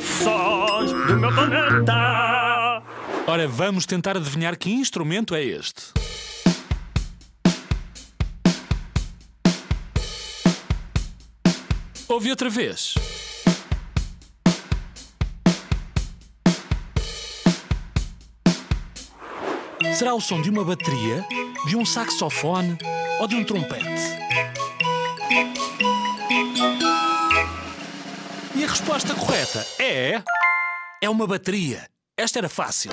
Sons do meu planeta. Ora, vamos tentar adivinhar que instrumento é este. Ouve outra vez. Será o som de uma bateria, de um saxofone ou de um trompete? Resposta correta é. É uma bateria. Esta era fácil.